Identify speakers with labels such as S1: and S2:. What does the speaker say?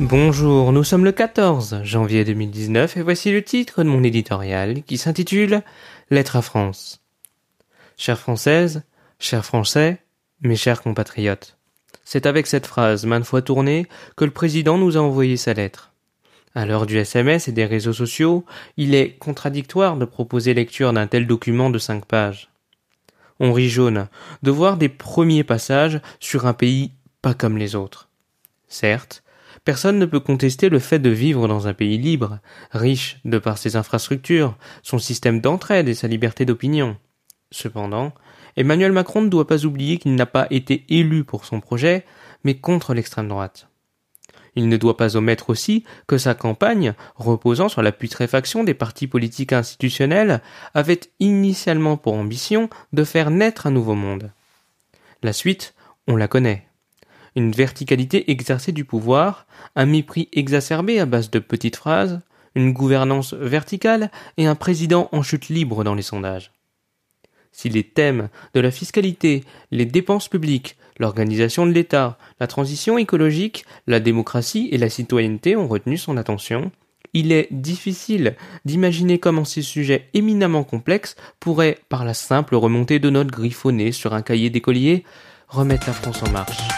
S1: Bonjour, nous sommes le 14 janvier 2019 et voici le titre de mon éditorial qui s'intitule Lettre à France. Chères Françaises, chers Français, mes chers compatriotes. C'est avec cette phrase, maintes fois tournée, que le président nous a envoyé sa lettre. À l'heure du SMS et des réseaux sociaux, il est contradictoire de proposer lecture d'un tel document de cinq pages. On rit jaune de voir des premiers passages sur un pays pas comme les autres. Certes, personne ne peut contester le fait de vivre dans un pays libre, riche de par ses infrastructures, son système d'entraide et sa liberté d'opinion. Cependant, Emmanuel Macron ne doit pas oublier qu'il n'a pas été élu pour son projet, mais contre l'extrême droite. Il ne doit pas omettre aussi que sa campagne, reposant sur la putréfaction des partis politiques institutionnels, avait initialement pour ambition de faire naître un nouveau monde. La suite, on la connaît. Une verticalité exercée du pouvoir, un mépris exacerbé à base de petites phrases, une gouvernance verticale et un président en chute libre dans les sondages. Si les thèmes de la fiscalité, les dépenses publiques, l'organisation de l'État, la transition écologique, la démocratie et la citoyenneté ont retenu son attention, il est difficile d'imaginer comment ces sujets éminemment complexes pourraient, par la simple remontée de notes griffonnées sur un cahier d'écolier, remettre la France en marche.